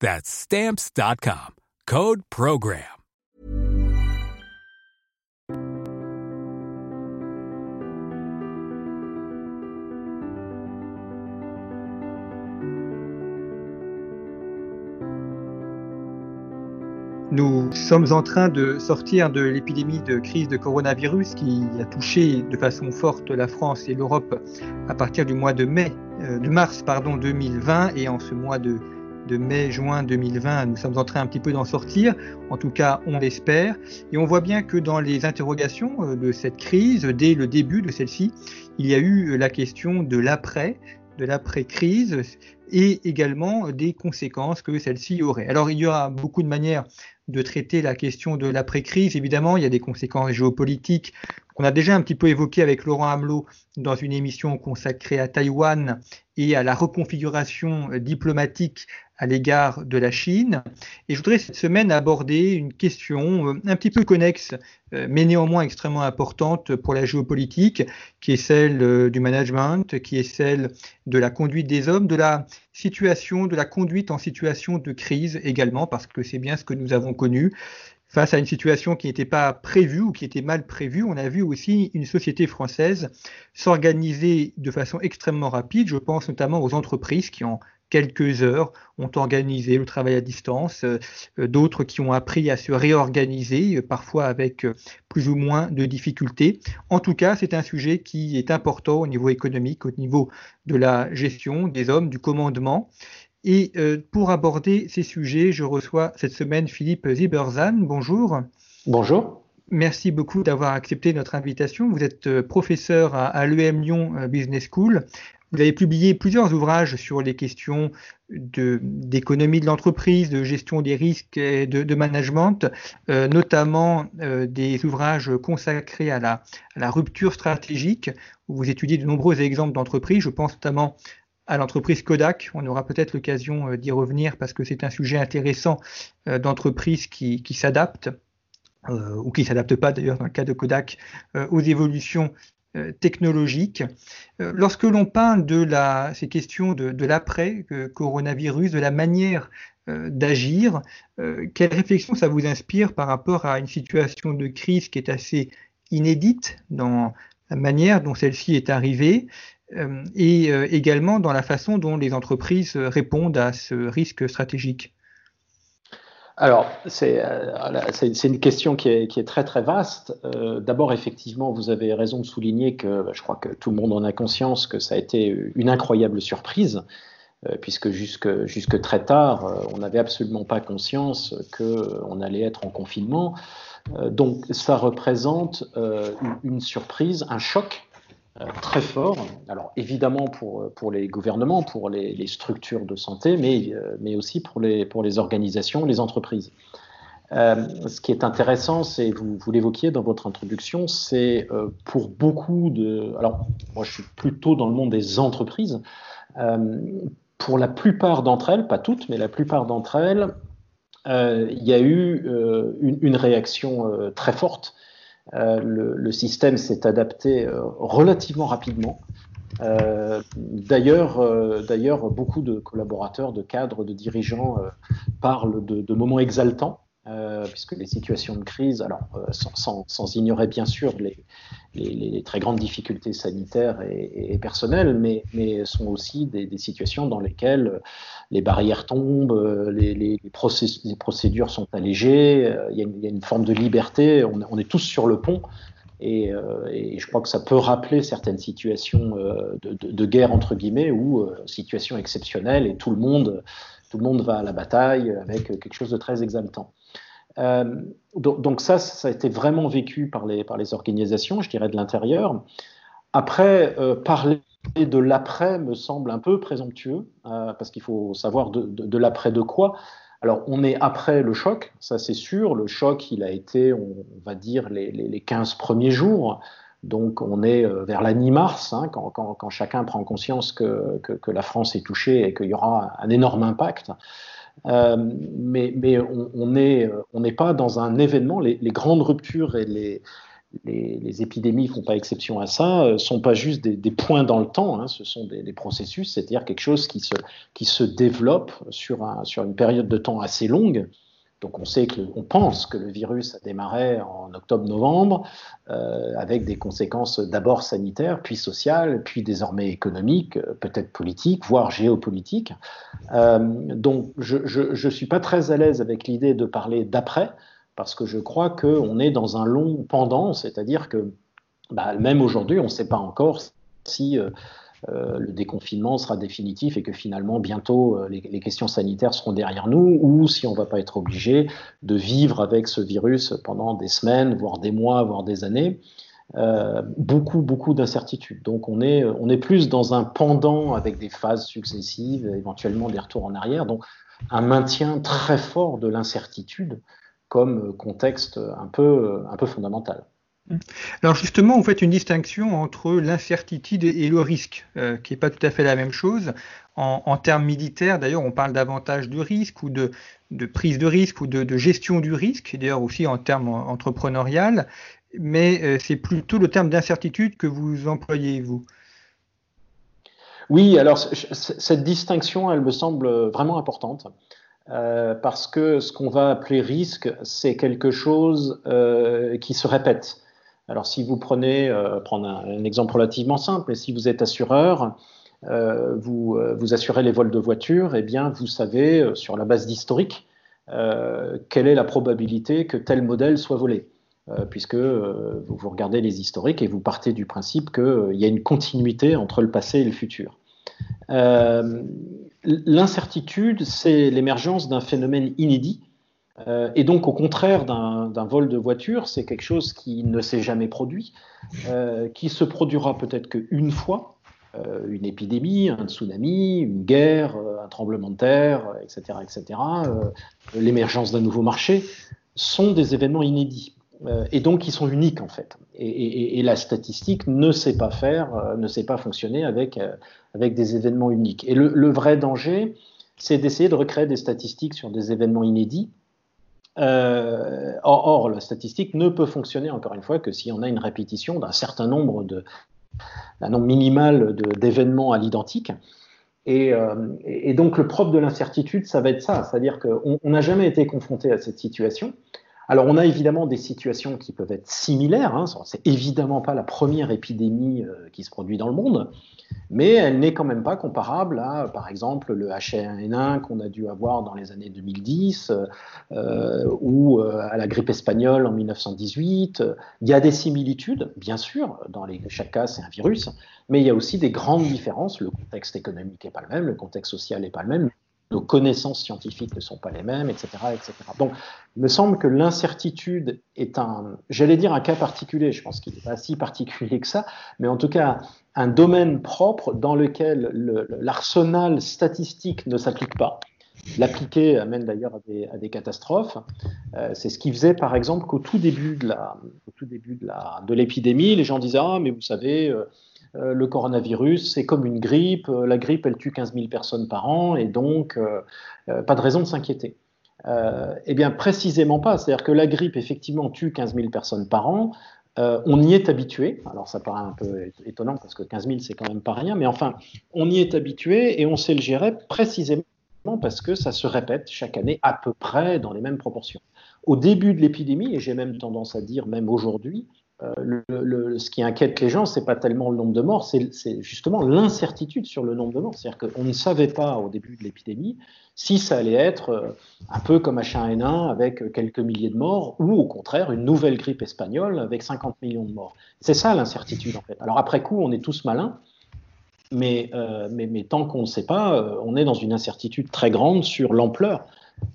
That's stamps.com. Code program. Nous sommes en train de sortir de l'épidémie de crise de coronavirus qui a touché de façon forte la France et l'Europe à partir du mois de mai, euh, de mars pardon 2020 et en ce mois de de mai-juin 2020, nous sommes en train un petit peu d'en sortir, en tout cas on l'espère, et on voit bien que dans les interrogations euh, de cette crise, dès le début de celle-ci, il y a eu la question de l'après, de l'après-crise, et également des conséquences que celle-ci aurait. Alors il y aura beaucoup de manières de traiter la question de l'après-crise. Évidemment, il y a des conséquences géopolitiques qu'on a déjà un petit peu évoquées avec Laurent Hamelot dans une émission consacrée à Taïwan et à la reconfiguration diplomatique à l'égard de la Chine. Et je voudrais cette semaine aborder une question euh, un petit peu connexe, euh, mais néanmoins extrêmement importante pour la géopolitique, qui est celle euh, du management, qui est celle de la conduite des hommes, de la situation, de la conduite en situation de crise également, parce que c'est bien ce que nous avons connu. Face à une situation qui n'était pas prévue ou qui était mal prévue, on a vu aussi une société française s'organiser de façon extrêmement rapide. Je pense notamment aux entreprises qui ont quelques heures ont organisé le travail à distance, euh, euh, d'autres qui ont appris à se réorganiser, euh, parfois avec plus ou moins de difficultés. En tout cas, c'est un sujet qui est important au niveau économique, au niveau de la gestion des hommes, du commandement. Et pour aborder ces sujets, je reçois cette semaine Philippe Ziberzan. Bonjour. Bonjour. Merci beaucoup d'avoir accepté notre invitation. Vous êtes professeur à, l'EM Lyon Business School. Vous avez publié plusieurs ouvrages sur les questions d'économie de, l'entreprise, de gestion des risques et de, management, euh, notamment euh, des ouvrages consacrés à la, rupture stratégique, où vous étudiez de nombreux exemples d'entreprises. Je pense notamment à l'entreprise Kodak. On aura peut-être l'occasion euh, d'y revenir parce que c'est un sujet intéressant d'entreprise qui, qui s'adapte. ou qui ne s'adapte pas d'ailleurs dans le cas de Kodak aux évolutions technologique. Euh, lorsque l'on parle de la, ces questions de, l'après-coronavirus, de la manière euh, d'agir, quelle réflexion ça vous inspire par rapport à une situation de crise qui est assez inédite dans la manière dont celle-ci est arrivée et également dans la façon dont les entreprises répondent à ce risque stratégique? Alors, euh, c'est une question qui est, très très vaste. Euh, D'abord, effectivement, vous avez raison de souligner que bah, je crois que tout le monde en a conscience que ça a été une incroyable surprise, euh, puisque jusque, jusque très tard, on n'avait absolument pas conscience qu'on allait être en confinement. Donc, ça représente une, surprise, un choc très fort. Alors évidemment pour, pour les gouvernements, pour les, structures de santé, mais, euh, mais aussi pour les, pour les organisations, les entreprises. Euh, ce qui est intéressant, c'est, vous, vous l'évoquiez dans votre introduction, c'est euh, pour beaucoup de... Alors moi je suis plutôt dans le monde des entreprises. Euh, pour la plupart d'entre elles, pas toutes, mais la plupart d'entre elles, il y a eu une, réaction très forte euh, le, système s'est adapté euh, relativement rapidement. Euh, d'ailleurs, d'ailleurs, beaucoup de collaborateurs, de cadres, de dirigeants parlent de, moments exaltants puisque les situations de crise, alors sans, ignorer bien sûr les, très grandes difficultés sanitaires et, personnelles, mais, mais, sont aussi des, situations dans lesquelles les barrières tombent, les, procédures sont allégées, il y, a une, forme de liberté, on, est tous sur le pont. Et, je crois que ça peut rappeler certaines situations de, guerre entre guillemets ou situations exceptionnelles et tout le monde tout le monde va à la bataille avec quelque chose de très exaltant. Euh, donc, ça, ça a été vraiment vécu par les, les organisations, je dirais, de l'intérieur. Après, euh, parler de l'après me semble un peu présomptueux, euh, parce qu'il faut savoir de, l'après de quoi. Alors, on est après le choc, ça c'est sûr. Le choc, il a été, on, va dire, les, les, 15 premiers jours. Donc, on est vers la mi-mars, hein, quand, chacun prend conscience que, la France est touchée et qu'il y aura un énorme impact. Euh, mais, mais on n'est pas dans un événement. Les, grandes ruptures et les, épidémies ne font pas exception à ça, ne euh, sont pas juste des, points dans le temps, hein, ce sont des, processus, c'est-à-dire quelque chose qui se, développe sur une période de temps assez longue. Donc on sait que, pense que le virus a démarré en octobre-novembre, euh, avec des conséquences d'abord sanitaires, puis sociales, puis désormais économiques, euh, peut-être politiques, voire géopolitiques. Euh, donc je ne suis pas très à l'aise avec l'idée de parler d'après, parce que je crois qu'on est dans un long pendant, c'est-à-dire que bah, même aujourd'hui, on ne sait pas encore si le déconfinement sera définitif et que finalement bientôt euh, les, questions sanitaires seront derrière nous, ou si on ne va pas être obligé de vivre avec ce virus pendant des semaines, voire des mois, voire des années. Euh, beaucoup, beaucoup d'incertitudes. Donc on est, on est plus dans un pendant avec des phases successives, éventuellement des retours en arrière. Donc un maintien très fort de l'incertitude comme contexte un peu, un peu fondamental. Alors justement, vous faites une distinction entre l'incertitude et le risque, euh, qui n'est pas tout à fait la même chose. En, termes militaires, d'ailleurs, on parle davantage de risque ou de, prise de risque ou de, gestion du risque, d'ailleurs aussi en termes entrepreneurial, mais euh, c'est plutôt le terme d'incertitude que vous employez, vous. Oui, alors cette distinction, elle me semble vraiment importante. Euh, parce que ce qu'on va appeler risque, c'est quelque chose qui se répète. Alors si vous prenez, euh, prendre un, exemple relativement simple, si vous êtes assureur, euh, vous, euh, vous assurez les vols de voitures, eh bien vous savez sur la base d'historique quelle est la probabilité que tel modèle soit volé. puisque vous, vous, regardez les historiques et vous partez du principe qu'il y a une continuité entre le passé et le futur. L'incertitude, c'est l'émergence d'un phénomène inédit euh, et donc, au contraire d'un vol de voiture, c'est quelque chose qui ne s'est jamais produit, euh, qui se produira peut-être qu'une fois, euh, une épidémie, un tsunami, une guerre, un tremblement de terre, etc., etc., l'émergence d'un nouveau marché, sont des événements inédits. et donc, ils sont uniques en fait. Et, la statistique ne sait pas faire, ne sait pas fonctionner avec, avec des événements uniques. Et le vrai danger, c'est d'essayer de recréer des statistiques sur des événements inédits euh, or, la statistique ne peut fonctionner, encore une fois, que si on a une répétition d'un certain nombre de, d'un nombre minimal d'événements à l'identique. Euh, et, donc, le propre de l'incertitude, ça va être ça, c'est-à-dire qu'on n'a jamais été confronté à cette situation. Alors, on a évidemment des situations qui peuvent être similaires. Hein, c'est évidemment pas la première épidémie euh, qui se produit dans le monde, mais elle n'est quand même pas comparable à, par exemple, le H1N1 qu'on a dû avoir dans les années 2010 euh, ou euh, à la grippe espagnole en 1918. Il y a des similitudes, bien sûr, dans les, chaque cas c'est un virus, mais il y a aussi des grandes différences. Le contexte économique n'est pas le même, le contexte social n'est pas le même, nos connaissances scientifiques ne sont pas les mêmes, etc., etc. Donc, il me semble que l'incertitude est un, j'allais dire un cas particulier, je pense qu'il n'est pas si particulier que ça, mais en tout cas un domaine propre dans lequel l'arsenal statistique ne s'applique pas. L'appliquer amène d'ailleurs à, des, catastrophes. Euh, c'est ce qui faisait, par exemple, qu'au tout début de l'épidémie, les gens disaient ah mais vous savez, euh, le coronavirus, c'est comme une grippe. Euh, la grippe, elle tue 15 000 personnes par an, et donc euh, pas de raison de s'inquiéter. eh bien, précisément pas. C'est-à-dire que la grippe, effectivement, tue 15 000 personnes par an. on y est habitué. Alors, ça paraît un peu étonnant parce que 15 000, c'est quand même pas rien. Mais enfin, on y est habitué et on sait le gérer précisément parce que ça se répète chaque année à peu près dans les mêmes proportions. au début de l'épidémie, et j'ai même tendance à dire même aujourd'hui, euh, ce qui inquiète les gens, c'est pas tellement le nombre de morts, c'est justement l'incertitude sur le nombre de morts. C'est-à-dire qu'on ne savait pas au début de l'épidémie si ça allait être euh, un peu comme H1N1 avec quelques milliers de morts, ou au contraire une nouvelle grippe espagnole avec 50 millions de morts. C'est ça l'incertitude en fait. Alors après coup, on est tous malins, mais, euh, tant qu'on ne sait pas, on est dans une incertitude très grande sur l'ampleur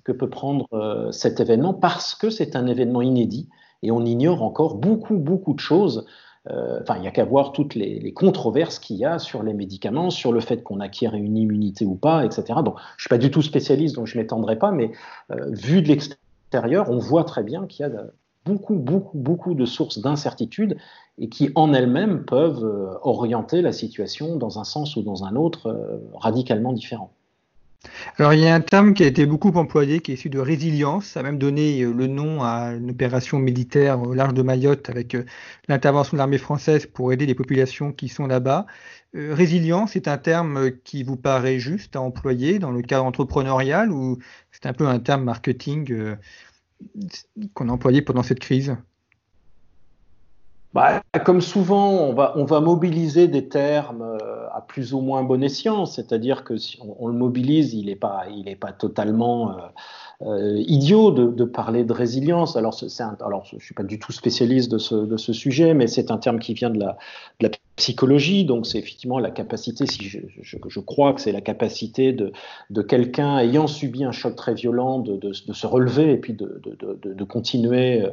que peut prendre cet événement parce que c'est un événement inédit et on ignore encore beaucoup, beaucoup de choses. Euh, enfin, il n'y a qu'à voir toutes les, controverses qu'il y a sur les médicaments, sur le fait qu'on acquiert une immunité ou pas, etc. Donc, je ne suis pas du tout spécialiste, donc je ne m'étendrai pas, mais euh, vu de l'extérieur, on voit très bien qu'il y a beaucoup, beaucoup, beaucoup de sources d'incertitude et qui en elles-mêmes peuvent euh, orienter la situation dans un sens ou dans un autre radicalement différent. Alors, il y a un terme qui a été beaucoup employé, qui est issu de résilience. Ça a même donné euh, le nom à une opération militaire au large de Mayotte avec euh, l'intervention de l'armée française pour aider les populations qui sont là-bas. Euh, résilience est un terme qui vous paraît juste à employer dans le cadre entrepreneurial ou c'est un peu un terme marketing qu'on a employé pendant cette crise? Bah, comme souvent, on va, on va mobiliser des termes euh, à plus ou moins bon escient, c'est-à-dire que si on, le mobilise, il n'est pas, pas totalement euh, euh, idiot de, de, parler de résilience. Alors, c'est alors, je ne suis pas du tout spécialiste de ce, de ce sujet, mais c'est un terme qui vient de la, de la psychologie, donc c'est effectivement la capacité, si je, je, je crois que c'est la capacité de, de quelqu'un ayant subi un choc très violent de, de se relever et puis de, de continuer euh,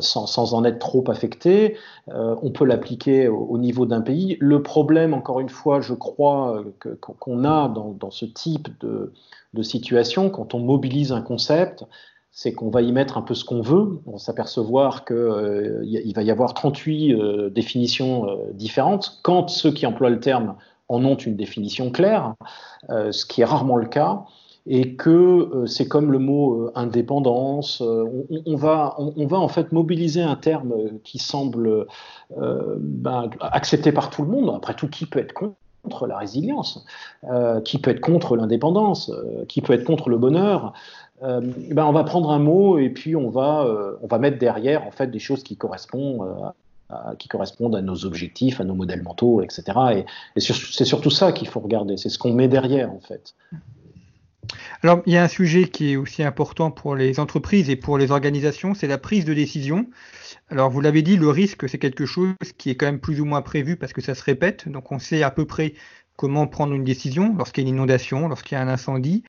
sans, sans, en être trop affecté. Euh, on peut l'appliquer au, niveau d'un pays. Le problème, encore une fois, je crois qu'on a dans, ce type de, situation, quand on mobilise un concept, c'est qu'on va y mettre un peu ce qu'on veut. On va s'apercevoir qu'il euh, il va y avoir 38 euh, définitions euh, différentes. Quand ceux qui emploient le terme en ont une définition claire, ce qui est rarement le cas, et que euh, c'est comme le mot euh, indépendance. Euh, on, va, on, va en fait mobiliser un terme qui semble ben, accepté par tout le monde. Après tout, qui peut être contre la résilience Qui peut être contre l'indépendance Qui peut être contre le bonheur ben, on va prendre un mot et puis on va, on va mettre derrière en fait des choses qui correspondent à, qui correspondent à nos objectifs, à nos modèles mentaux, etc. Et, et c'est surtout ça qu'il faut regarder, c'est ce qu'on met derrière en fait. Alors, il y a un sujet qui est aussi important pour les entreprises et pour les organisations, c'est la prise de décision. Alors, vous l'avez dit, le risque, c'est quelque chose qui est quand même plus ou moins prévu parce que ça se répète. Donc, on sait à peu près comment prendre une décision lorsqu'il y a une inondation, lorsqu'il y a un incendie.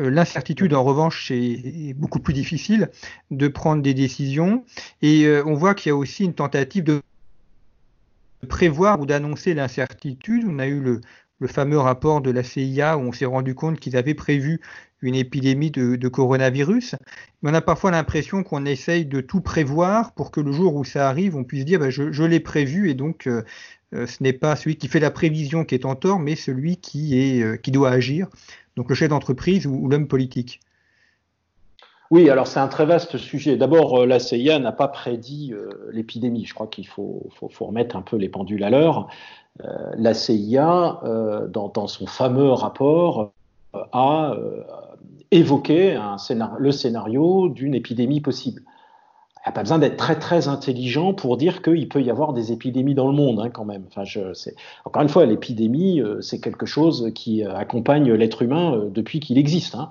Euh, l'incertitude, en revanche, c'est beaucoup plus difficile de prendre des décisions. Et euh, on voit qu'il y a aussi une tentative de prévoir ou d'annoncer l'incertitude. On a eu le, le fameux rapport de la CIA où on s'est rendu compte qu'ils avaient prévu une épidémie de, coronavirus. On a parfois l'impression qu'on essaye de tout prévoir pour que le jour où ça arrive, on puisse dire bah, je, l'ai prévu et donc euh, euh, ce n'est pas celui qui fait la prévision qui est en tort, mais celui qui, euh, qui doit agir, donc le chef d'entreprise ou, l'homme politique. Oui, alors c'est un très vaste sujet. D'abord, la CIA n'a pas prédit l'épidémie. Je crois qu'il faut, remettre un peu les pendules à l'heure. Euh, la CIA, euh, dans, son fameux rapport, euh, a évoqué le scénario d'une épidémie possible. Il n'y a pas besoin d'être très très intelligent pour dire qu'il peut y avoir des épidémies dans le monde hein, quand même. Encore une fois, l'épidémie, c'est quelque chose qui accompagne l'être humain depuis qu'il existe. Hein.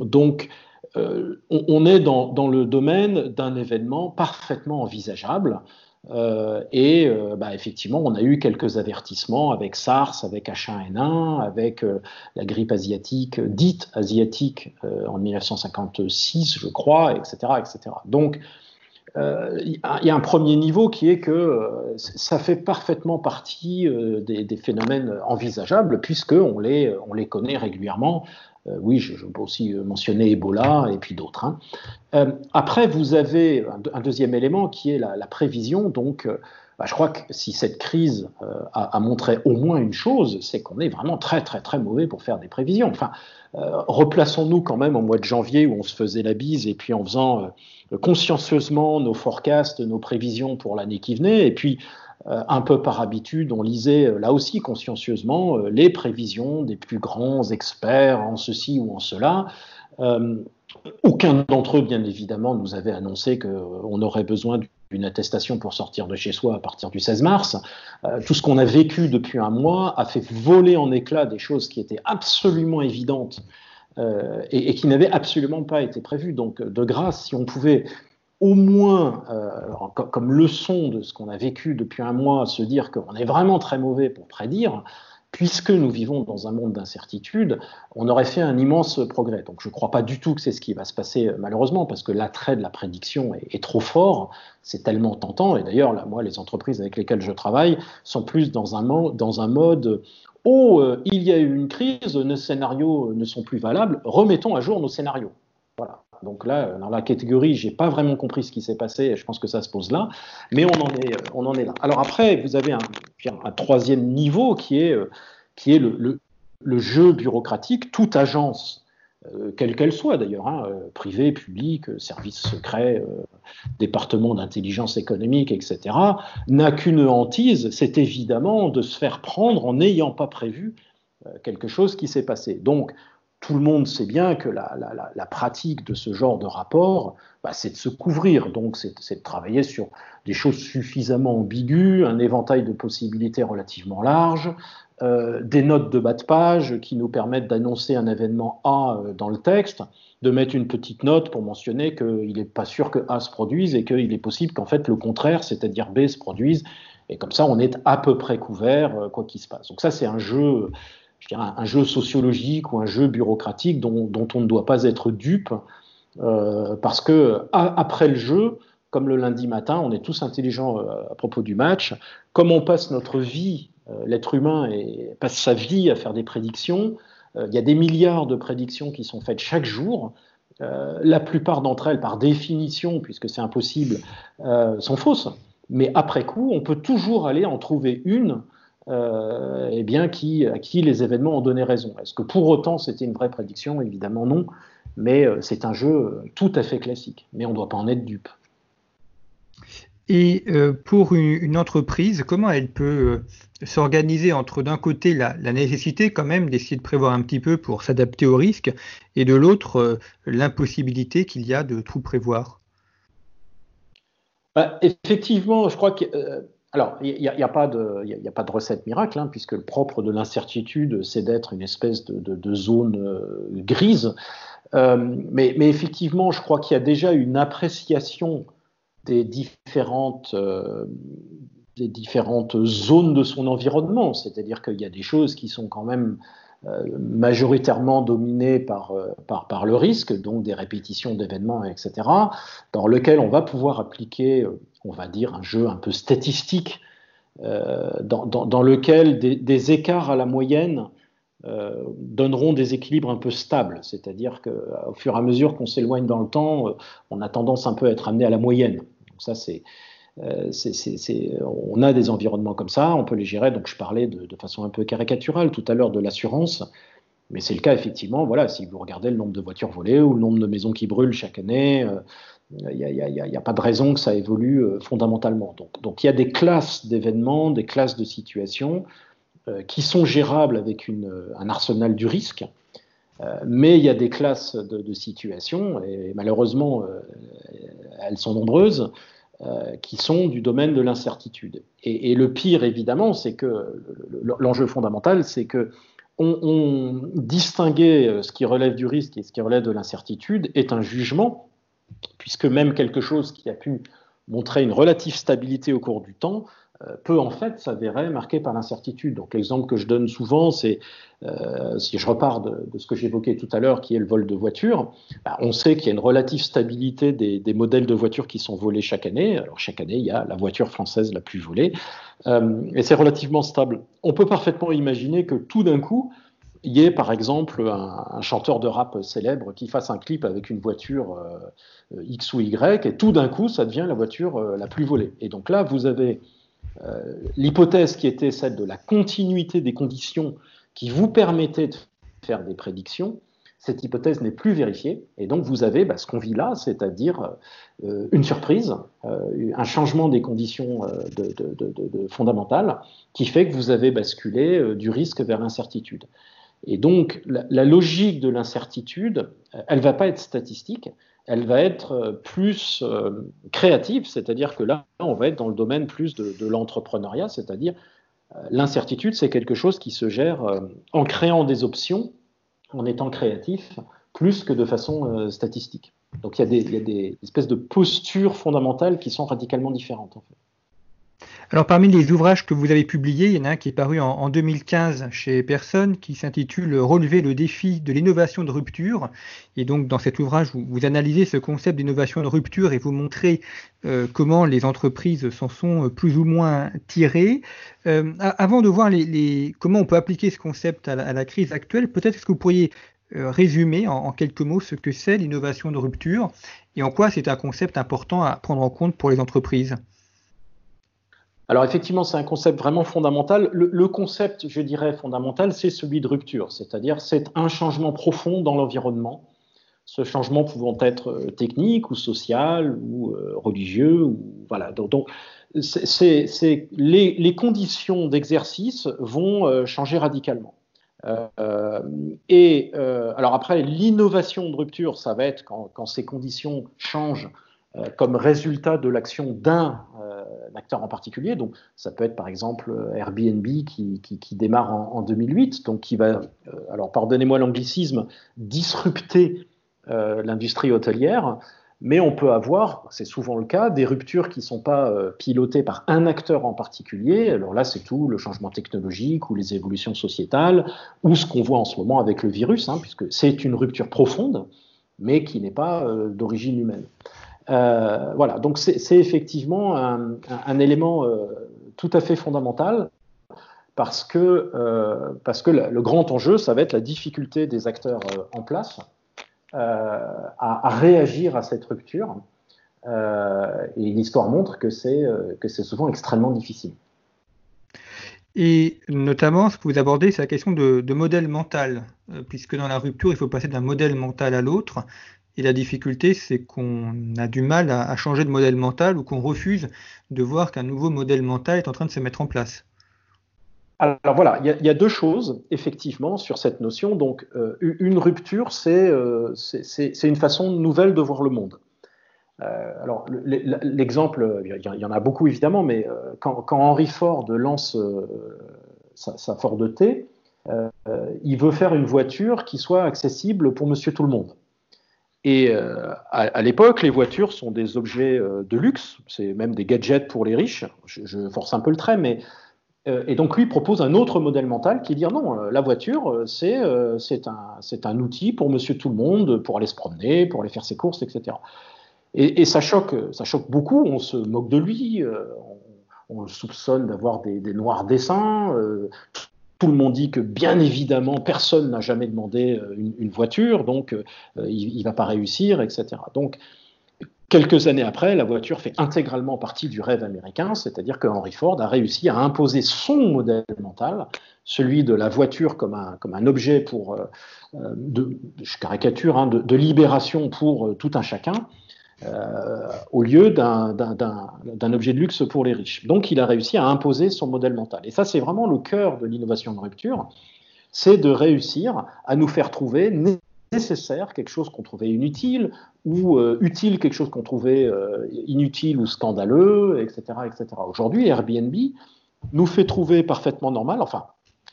donc, on, est dans le domaine d'un événement parfaitement envisageable. Euh, et euh, bah, effectivement, on a eu quelques avertissements avec SARS, avec H1N1, avec euh, la grippe asiatique, dite asiatique, en 1956, je crois, etc. etc. Donc, il y a un premier niveau qui est que ça fait parfaitement partie des, phénomènes envisageables, puisqu'on les, on les connaît régulièrement euh, oui, je, peux aussi euh, mentionner Ebola et puis d'autres. Hein. Euh, après, vous avez un, deuxième élément qui est la, prévision. Donc, bah, je crois que si cette crise a, montré au moins une chose, c'est qu'on est vraiment très, très, très mauvais pour faire des prévisions. Enfin, replaçons-nous quand même au mois de janvier où on se faisait la bise et puis en faisant consciencieusement nos forecasts, nos prévisions pour l'année qui venait. Et puis, euh, un peu par habitude, on lisait euh, là aussi consciencieusement euh, les prévisions des plus grands experts en ceci ou en cela. aucun d'entre eux, bien évidemment, nous avait annoncé qu'on aurait besoin d'une attestation pour sortir de chez soi à partir du 16 mars. Euh, tout ce qu'on a vécu depuis un mois a fait voler en éclats des choses qui étaient absolument évidentes euh, et, qui n'avaient absolument pas été prévues. Donc, de grâce, si on pouvait au moins, euh, comme leçon de ce qu'on a vécu depuis un mois, se dire qu'on est vraiment très mauvais pour prédire, puisque nous vivons dans un monde d'incertitude, on aurait fait un immense progrès. Donc je ne crois pas du tout que c'est ce qui va se passer malheureusement, parce que l'attrait de la prédiction est, trop fort, c'est tellement tentant, et d'ailleurs, moi, les entreprises avec lesquelles je travaille sont plus dans un, dans un mode Oh, euh, il y a eu une crise, nos scénarios ne sont plus valables, remettons à jour nos scénarios. Voilà. Donc là, dans la catégorie, j'ai pas vraiment compris ce qui s'est passé, et je pense que ça se pose là, mais on en est, on en est là. Alors après, vous avez un, troisième niveau qui est, euh, qui est le, jeu bureaucratique. Toute agence, euh, quelle qu'elle soit d'ailleurs, hein, euh, privée, publique, service secret, département d'intelligence économique, etc., n'a qu'une hantise, c'est évidemment de se faire prendre en n'ayant pas prévu quelque chose qui s'est passé. Donc, tout le monde sait bien que la, pratique de ce genre de rapport, bah, c'est de se couvrir, donc c'est de travailler sur des choses suffisamment ambiguës, un éventail de possibilités relativement large, euh, des notes de bas de page qui nous permettent d'annoncer un événement A euh, dans le texte, de mettre une petite note pour mentionner qu'il n'est pas sûr que A se produise et qu'il est possible qu'en fait le contraire, c'est-à-dire B, se produise. Et comme ça, on est à peu près couvert, euh, quoi qu'il se passe. Donc ça, c'est un jeu je dirais, un jeu sociologique ou un jeu bureaucratique dont, on ne doit pas être dupe, euh, parce que après le jeu, comme le lundi matin, on est tous intelligents euh, à propos du match, comme on passe notre vie, euh, l'être humain passe sa vie à faire des prédictions, il y a des milliards de prédictions qui sont faites chaque jour. la plupart d'entre elles, par définition, puisque c'est impossible, sont fausses. Mais après coup, on peut toujours aller en trouver une euh, eh bien, qui, à qui les événements ont donné raison. Est-ce que pour autant c'était une vraie prédiction? Évidemment non, mais euh, c'est un jeu euh, tout à fait classique, mais on ne doit pas en être dupe. Et pour une, entreprise, comment elle peut s'organiser entre d'un côté la, nécessité quand même d'essayer de prévoir un petit peu pour s'adapter au risque, et de l'autre l'impossibilité qu'il y a de tout prévoir? Bah, Effectivement, je crois que alors, il n'y a, pas de recette miracle, hein, puisque le propre de l'incertitude, c'est d'être une espèce de, zone euh, grise. Euh, mais, effectivement, je crois qu'il y a déjà une appréciation des différentes, euh, des différentes zones de son environnement. C'est-à-dire qu'il y a des choses qui sont quand même majoritairement dominées par, par, le risque, donc des répétitions d'événements, etc., dans lequel on va pouvoir appliquer on va dire, un jeu un peu statistique, euh, dans, lequel des, écarts à la moyenne euh, donneront des équilibres un peu stables. C'est-à-dire qu'au fur et à mesure qu'on s'éloigne dans le temps, euh, on a tendance un peu à être amené à la moyenne. Donc ça, c'est, on a des environnements comme ça, on peut les gérer. Donc je parlais de, façon un peu caricaturale tout à l'heure de l'assurance. Mais c'est le cas effectivement, voilà, si vous regardez le nombre de voitures volées ou le nombre de maisons qui brûlent chaque année, il n'y a, pas de raison que ça évolue euh, fondamentalement. Donc, il y a des classes d'événements, des classes de situations euh, qui sont gérables avec euh, un arsenal du risque, mais il y a des classes de, situations, et malheureusement elles sont nombreuses, qui sont du domaine de l'incertitude. Et, le pire, évidemment, c'est que l'enjeu fondamental, c'est que on, distinguer ce qui relève du risque et ce qui relève de l'incertitude est un jugement puisque même quelque chose qui a pu montrer une relative stabilité au cours du temps euh, peut en fait s'avérer marqué par l'incertitude. Donc l'exemple que je donne souvent, c'est euh, si je repars de, ce que j'évoquais tout à l'heure, qui est le vol de voitures, bah, on sait qu'il y a une relative stabilité des, modèles de voitures qui sont volés chaque année. Alors chaque année, il y a la voiture française la plus volée, euh, et c'est relativement stable. On peut parfaitement imaginer que tout d'un coup, il y ait par exemple un, chanteur de rap célèbre qui fasse un clip avec une voiture euh, X ou Y, et tout d'un coup, ça devient la voiture euh, la plus volée. Et donc là, vous avez euh, l'hypothèse qui était celle de la continuité des conditions qui vous permettait de faire des prédictions. Cette hypothèse n'est plus vérifiée, et donc vous avez bah, ce qu'on vit là, c'est-à-dire une surprise, un changement des conditions fondamentales qui fait que vous avez basculé du risque vers l'incertitude. Et donc, la, logique de l'incertitude, elle ne va pas être statistique, elle va être plus créative, c'est-à-dire que là, on va être dans le domaine plus de, l'entrepreneuriat, c'est-à-dire l'incertitude, c'est quelque chose qui se gère en créant des options, en étant créatif, plus que de façon statistique. Donc il y, a des, espèces de postures fondamentales qui sont radicalement différentes. En fait. Alors parmi les ouvrages que vous avez publiés, il y en a un qui est paru en, 2015 chez Personne qui s'intitule Relever le défi de l'innovation de rupture. Et donc dans cet ouvrage, vous, analysez ce concept d'innovation de rupture et vous montrez euh, comment les entreprises s'en sont plus ou moins tirées. Euh, avant de voir comment on peut appliquer ce concept à la, crise actuelle, peut-être est-ce que vous pourriez euh, résumer en, quelques mots ce que c'est l'innovation de rupture et en quoi c'est un concept important à prendre en compte pour les entreprises? Alors effectivement, c'est un concept vraiment fondamental. Le, concept, je dirais, fondamental, c'est celui de rupture, c'est-à-dire c'est un changement profond dans l'environnement. Ce changement pouvant être euh, technique ou social ou euh, religieux, ou voilà. Donc, les, conditions d'exercice vont changer radicalement. Euh, et euh, alors après, l'innovation de rupture, ça va être quand, ces conditions changent euh, comme résultat de l'action d'un acteur en particulier. Donc, ça peut être par exemple Airbnb qui, qui, démarre en, en, 2008, donc qui va, alors pardonnez-moi l'anglicisme, disrupter l'industrie hôtelière mais on peut avoir, c'est souvent le cas, des ruptures qui ne sont pas euh, pilotées par un acteur en particulier. Alors là, c'est tout, le changement technologique ou les évolutions sociétales, ou ce qu'on voit en ce moment avec le virus, hein, puisque c'est une rupture profonde, mais qui n'est pas euh, d'origine humaine. Euh, voilà, donc c'est effectivement un, élément tout à fait fondamental parce que, parce que le, grand enjeu, ça va être la difficulté des acteurs en place euh, à, réagir à cette rupture. Euh, et l'histoire montre que c'est euh, que c'est souvent extrêmement difficile. Et notamment, ce que vous abordez, c'est la question de, modèle mental, puisque dans la rupture, il faut passer d'un modèle mental à l'autre. Et la difficulté, c'est qu'on a du mal à, changer de modèle mental ou qu'on refuse de voir qu'un nouveau modèle mental est en train de se mettre en place. Alors voilà, il y, a deux choses effectivement sur cette notion. Donc euh, une rupture, euh, c'est une façon nouvelle de voir le monde. Euh, alors l'exemple, il y, en a beaucoup évidemment, mais quand, Henry Ford lance sa, Ford T, il veut faire une voiture qui soit accessible pour Monsieur Tout le Monde. Et à, l'époque, les voitures sont des objets de luxe, c'est même des gadgets pour les riches. Je, force un peu le trait, mais euh, et donc lui propose un autre modèle mental qui dit ah non, euh, la voiture, euh, c'est un, un outil pour monsieur tout le monde, pour aller se promener, pour aller faire ses courses, etc. Et, ça, choque, ça choque beaucoup, on se moque de lui, on, le soupçonne d'avoir des, noirs dessins. Tout le monde dit que bien évidemment, personne n'a jamais demandé une, voiture, donc il ne va pas réussir, etc. Donc Quelques années après, la voiture fait intégralement partie du rêve américain, c'est-à-dire que Henry Ford a réussi à imposer son modèle mental, celui de la voiture comme un, objet pour, euh, euh, de, je caricature, hein, de, libération pour euh, tout un chacun, au lieu d'un objet de luxe pour les riches. Donc il a réussi à imposer son modèle mental. Et ça, c'est vraiment le cœur de l'innovation de rupture, c'est de réussir à nous faire trouver nécessaire, quelque chose qu'on trouvait inutile, ou euh, utile, quelque chose qu'on trouvait euh, inutile ou scandaleux, etc. etc. Aujourd'hui, Airbnb nous fait trouver parfaitement normal, enfin,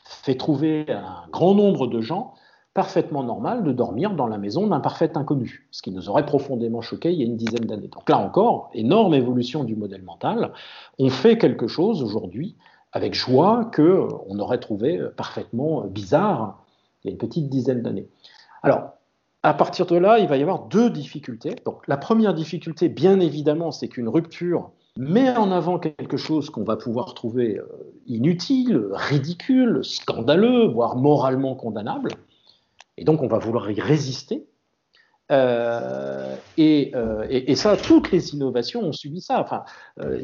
fait trouver un grand nombre de gens parfaitement normal de dormir dans la maison d'un parfait inconnu, ce qui nous aurait profondément choqué il y a une dizaine d'années. Donc là encore, énorme évolution du modèle mental. On fait quelque chose aujourd'hui avec joie que on aurait trouvé parfaitement bizarre il y a une petite dizaine d'années. Alors, à partir de là, il va y avoir deux difficultés. Donc, la première difficulté, bien évidemment, c'est qu'une rupture met en avant quelque chose qu'on va pouvoir trouver euh, inutile, ridicule, scandaleux, voire moralement condamnable. Et donc, on va vouloir y résister. Euh, euh, et, ça, toutes les innovations ont subi ça. Enfin,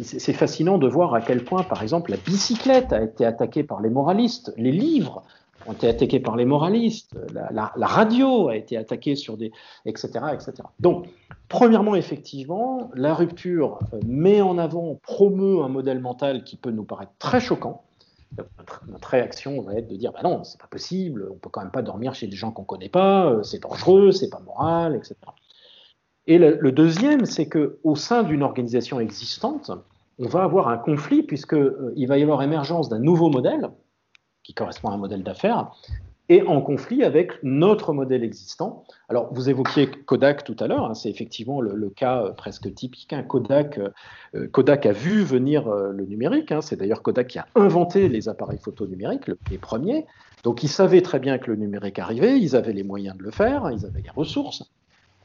c'est fascinant de voir à quel point, par exemple, la bicyclette a été attaquée par les moralistes, les livres ont été attaqués par les moralistes, la, radio a été attaquée sur des, etc., etc. Donc, premièrement, effectivement, la rupture met en avant, promeut un modèle mental qui peut nous paraître très choquant, notre, réaction va être de dire bah non, c'est pas possible, on peut quand même pas dormir chez des gens qu'on connaît pas, euh, c'est dangereux, c'est pas moral, etc. Et le, deuxième, c'est que au sein d'une organisation existante, on va avoir un conflit puisque euh, il va y avoir émergence d'un nouveau modèle qui correspond à un modèle d'affaires et en conflit avec notre modèle existant. Alors, vous évoquiez Kodak tout à l'heure, hein, c'est effectivement le, cas euh, presque typique. Hein. Kodak, euh, Kodak a vu venir euh, le numérique, hein. c'est d'ailleurs Kodak qui a inventé les appareils photo numériques, les premiers. Donc, ils savaient très bien que le numérique arrivait, ils avaient les moyens de le faire, ils avaient les ressources.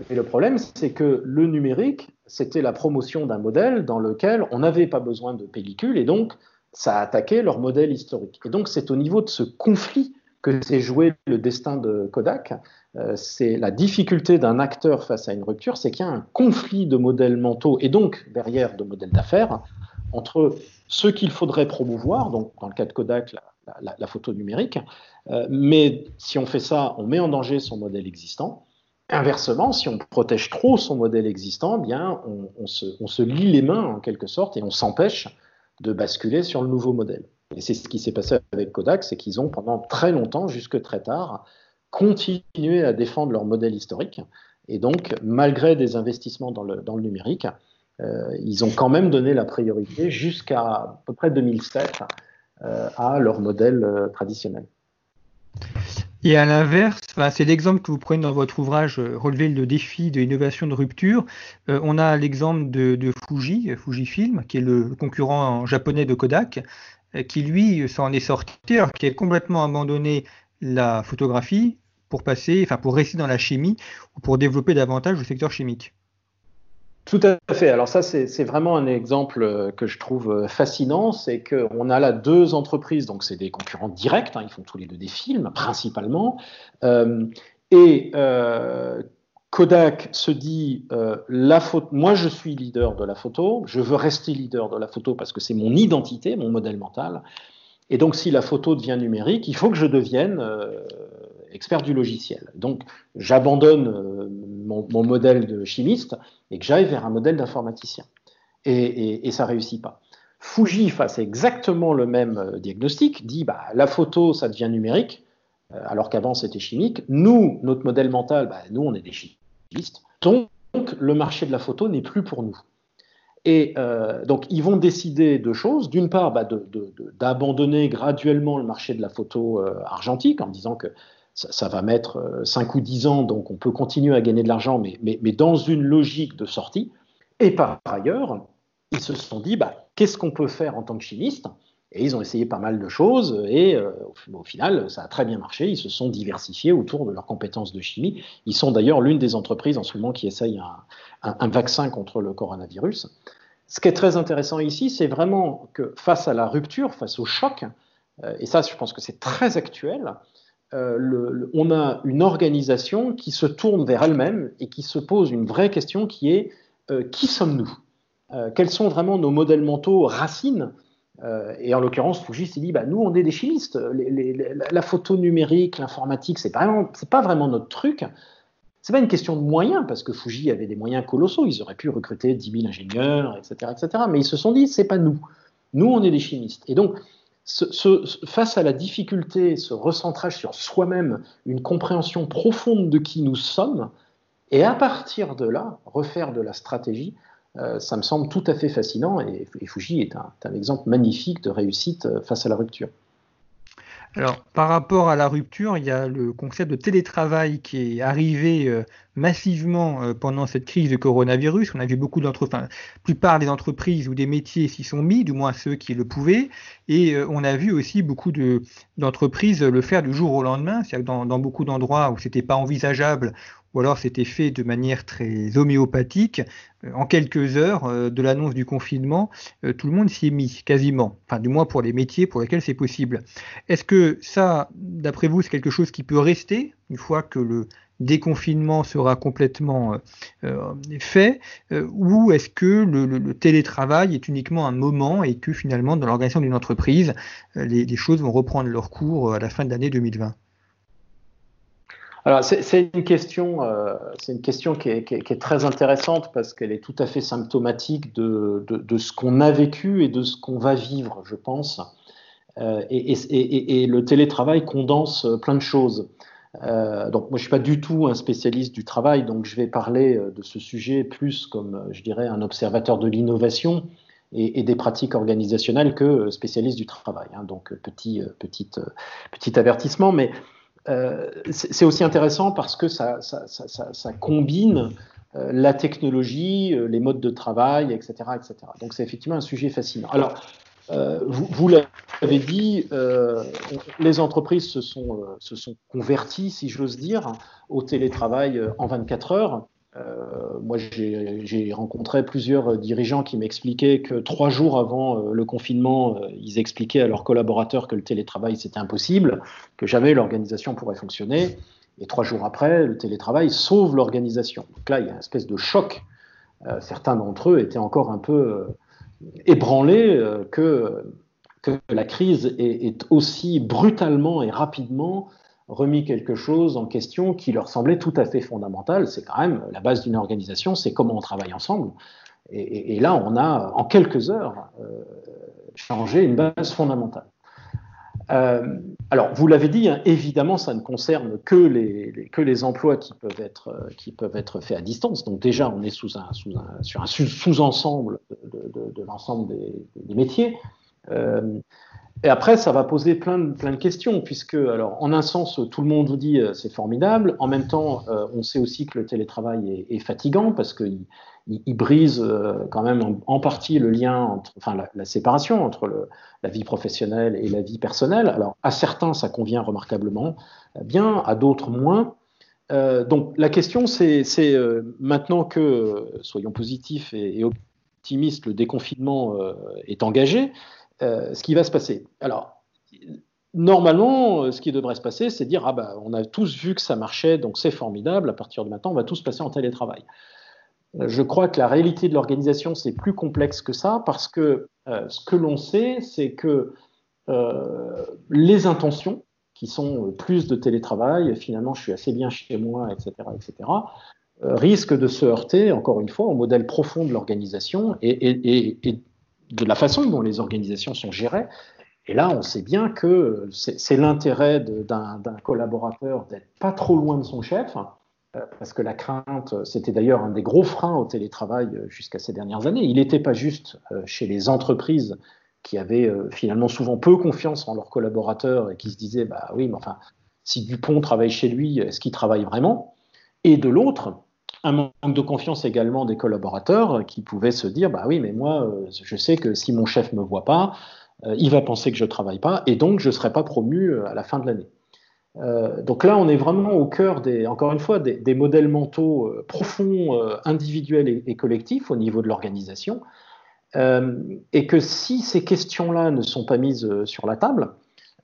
Et le problème, c'est que le numérique, c'était la promotion d'un modèle dans lequel on n'avait pas besoin de pellicule et donc ça a attaqué leur modèle historique. Et donc, c'est au niveau de ce conflit que s'est joué le destin de Kodak. Euh, c'est la difficulté d'un acteur face à une rupture, c'est qu'il y a un conflit de modèles mentaux et donc derrière de modèles d'affaires entre ce qu'il faudrait promouvoir, donc dans le cas de Kodak, la, photo numérique, euh, mais si on fait ça, on met en danger son modèle existant. Inversement, si on protège trop son modèle existant, eh bien on se lie les mains en quelque sorte et on s'empêche de basculer sur le nouveau modèle. Et c'est ce qui s'est passé avec Kodak, c'est qu'ils ont pendant très longtemps, jusque très tard, continué à défendre leur modèle historique. Et donc, malgré des investissements dans le, numérique, euh, ils ont quand même donné la priorité jusqu'à à peu près 2007 euh, à leur modèle euh, traditionnel. Et à l'inverse, c'est l'exemple que vous prenez dans votre ouvrage Relever le défi de l'innovation de rupture. on a l'exemple de, de, Fuji, Fujifilm, qui est le concurrent japonais de Kodak, euh, qui lui s'en est sorti, alors qui a complètement abandonné la photographie pour passer, enfin pour rester dans la chimie ou pour développer davantage le secteur chimique. Tout à fait. Alors ça, c'est vraiment un exemple euh, que je trouve euh, fascinant, c'est qu'on a là deux entreprises, donc c'est des concurrents directs, hein, ils font tous les deux des films principalement, et Kodak se dit euh, la moi je suis leader de la photo, je veux rester leader de la photo parce que c'est mon identité, mon modèle mental. Et donc si la photo devient numérique, il faut que je devienne euh, expert du logiciel. Donc j'abandonne euh, mon, modèle de chimiste et que j'aille vers un modèle d'informaticien. Et, et, ça réussit pas. Fuji face exactement le même diagnostic, dit bah, la photo ça devient numérique, euh, alors qu'avant c'était chimique. Nous, notre modèle mental, bah, nous on est des chimistes, donc le marché de la photo n'est plus pour nous. Et euh, donc ils vont décider de choses. D'une part, bah, d'abandonner graduellement le marché de la photo euh, argentique en disant que ça, va mettre 5 ou 10 ans, donc on peut continuer à gagner de l'argent, mais, mais, dans une logique de sortie. Et par ailleurs, ils se sont dit, bah, qu'est-ce qu'on peut faire en tant que chimiste? Et ils ont essayé pas mal de choses et euh, au, final, ça a très bien marché. Ils se sont diversifiés autour de leurs compétences de chimie. Ils sont d'ailleurs l'une des entreprises en ce moment qui essaye un, vaccin contre le coronavirus. Ce qui est très intéressant ici, c'est vraiment que face à la rupture, face au choc, euh, et ça, je pense que c'est très actuel, euh, on a une organisation qui se tourne vers elle-même et qui se pose une vraie question qui est qui sommes-nous? Quels sont vraiment nos modèles mentaux racines? Euh, et en l'occurrence, Fuji s'est dit, bah, nous, on est des chimistes. la photo numérique, l'informatique, c'est c'est pas vraiment notre truc. C'est pas une question de moyens, parce que Fuji avait des moyens colossaux. Ils auraient pu recruter 10 000 ingénieurs, etc., etc. Mais ils se sont dit, c'est pas nous. Nous, on est des chimistes. Et donc, face à la difficulté, ce recentrage sur soi-même, une compréhension profonde de qui nous sommes, et à partir de là, refaire de la stratégie, euh, ça me semble tout à fait fascinant et, Fuji est un, exemple magnifique de réussite euh, face à la rupture. Alors, par rapport à la rupture, il y a le concept de télétravail qui est arrivé euh, massivement pendant cette crise de coronavirus. On a vu beaucoup d'entreprises, enfin, la plupart des entreprises ou des métiers s'y sont mis, du moins ceux qui le pouvaient. Et on a vu aussi beaucoup d'entreprises le faire du jour au lendemain. C'est-à-dire dans, dans, beaucoup d'endroits où c'était pas envisageable, ou alors c'était fait de manière très homéopathique. Euh, en quelques heures euh, de l'annonce du confinement, euh, tout le monde s'y est mis, quasiment. Enfin, du moins pour les métiers pour lesquels c'est possible. Est-ce que ça, d'après vous, c'est quelque chose qui peut rester une fois que le déconfinement sera complètement fait, ou est-ce que le, télétravail est uniquement un moment et que finalement, dans l'organisation d'une entreprise, les, choses vont reprendre leur cours à la fin de l'année 2020 alors, c'est une question, euh, c'est une question qui est, très intéressante parce qu'elle est tout à fait symptomatique de, ce qu'on a vécu et de ce qu'on va vivre, je pense. et, le télétravail condense plein de choses. Donc moi je suis pas du tout un spécialiste du travail, donc je vais parler de ce sujet plus comme je dirais un observateur de l'innovation et, des pratiques organisationnelles que spécialiste du travail. Hein. donc petit, petit, petit avertissement, mais c'est aussi intéressant parce que ça, ça, combine euh, la technologie, euh, les modes de travail, etc. etc. Donc c'est effectivement un sujet fascinant. Alors, euh, vous, l'avez dit, les entreprises se sont, se sont converties, si j'ose dire, au télétravail en 24 heures. moi, j'ai rencontré plusieurs dirigeants qui m'expliquaient que trois jours avant le confinement, ils expliquaient à leurs collaborateurs que le télétravail, c'était impossible, que jamais l'organisation pourrait fonctionner. Et trois jours après, le télétravail sauve l'organisation. Donc là, il y a une espèce de choc. Euh, certains d'entre eux étaient encore un peu euh, ébranlés euh, que, la crise ait, aussi brutalement et rapidement remis quelque chose en question qui leur semblait tout à fait fondamental. C'est quand même la base d'une organisation, c'est comment on travaille ensemble. Et, et, là, on a, en quelques heures, changé une base fondamentale. Euh, alors, vous l'avez dit, hein, évidemment, ça ne concerne que les, que les emplois qui peuvent, être, euh, qui peuvent être faits à distance. Donc déjà, on est sous un, sous un, sur un sous-ensemble de, de, l'ensemble des, des, métiers. Euh, et après, ça va poser plein de, questions, puisque, alors, en un sens, tout le monde vous dit euh, c'est formidable. En même temps, euh, on sait aussi que le télétravail est, fatigant parce qu'il il, brise euh, quand même en, partie le lien, entre, enfin, la, séparation entre la vie professionnelle et la vie personnelle. Alors, à certains, ça convient remarquablement bien, à d'autres moins. Euh, donc, la question, c'est maintenant que, soyons positifs et optimistes, le déconfinement est engagé. Euh, ce qui va se passer. Alors, normalement, euh, ce qui devrait se passer, c'est dire ah ben, on a tous vu que ça marchait, donc c'est formidable. À partir de maintenant, on va tous passer en télétravail. Euh, je crois que la réalité de l'organisation, c'est plus complexe que ça, parce que ce que l'on sait, c'est que les intentions, qui sont plus de télétravail, finalement, je suis assez bien chez moi, etc., etc., risquent de se heurter, encore une fois, au modèle profond de l'organisation et, et, et, de la façon dont les organisations sont gérées. Et là, on sait bien que c'est l'intérêt d'un collaborateur d'être pas trop loin de son chef, euh, parce que la crainte, c'était d'ailleurs un des gros freins au télétravail euh, jusqu'à ces dernières années. Il n'était pas juste euh, chez les entreprises qui avaient finalement souvent peu confiance en leurs collaborateurs et qui se disaient, bah oui, mais enfin, si Dupont travaille chez lui, est-ce qu'il travaille vraiment? Et de l'autre, un manque de confiance également des collaborateurs qui pouvaient se dire bah oui mais moi euh, je sais que si mon chef me voit pas euh, il va penser que je travaille pas et donc je serai pas promu euh, à la fin de l'année. Donc là on est vraiment au cœur des encore une fois des, modèles mentaux profonds individuels et, collectifs au niveau de l'organisation. Et que si ces questions là ne sont pas mises sur la table